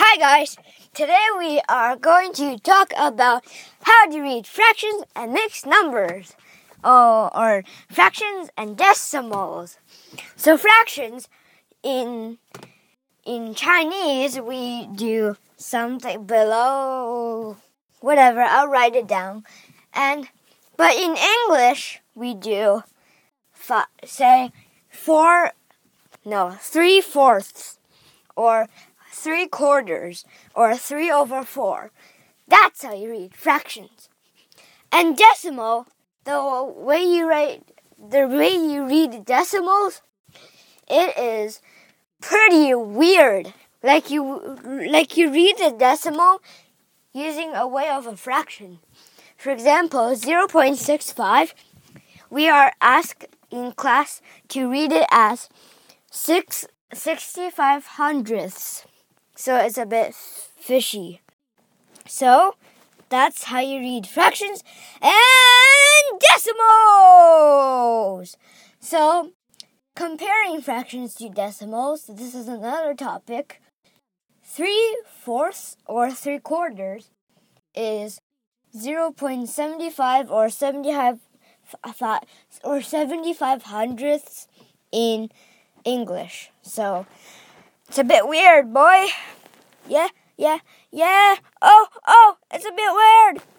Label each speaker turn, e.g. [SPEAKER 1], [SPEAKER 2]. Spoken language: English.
[SPEAKER 1] Hi guys! Today we are going to talk about how to read fractions and mixed numbers. Oh, or fractions and decimals. So fractions in in Chinese we do something below whatever, I'll write it down. And but in English we do say four no, three fourths or three quarters, or three over four. That's how you read fractions. And decimal, the way you write, the way you read decimals, it is pretty weird. Like you, like you read the decimal using a way of a fraction. For example, 0.65, we are asked in class to read it as 6 65 hundredths so it's a bit fishy. So that's how you read fractions and decimals. So comparing fractions to decimals, this is another topic. Three fourths or three quarters is 0.75 or 75 or 75 hundredths in English. So it's a bit weird, boy. Yeah, yeah, yeah. Oh, oh, it's a bit weird.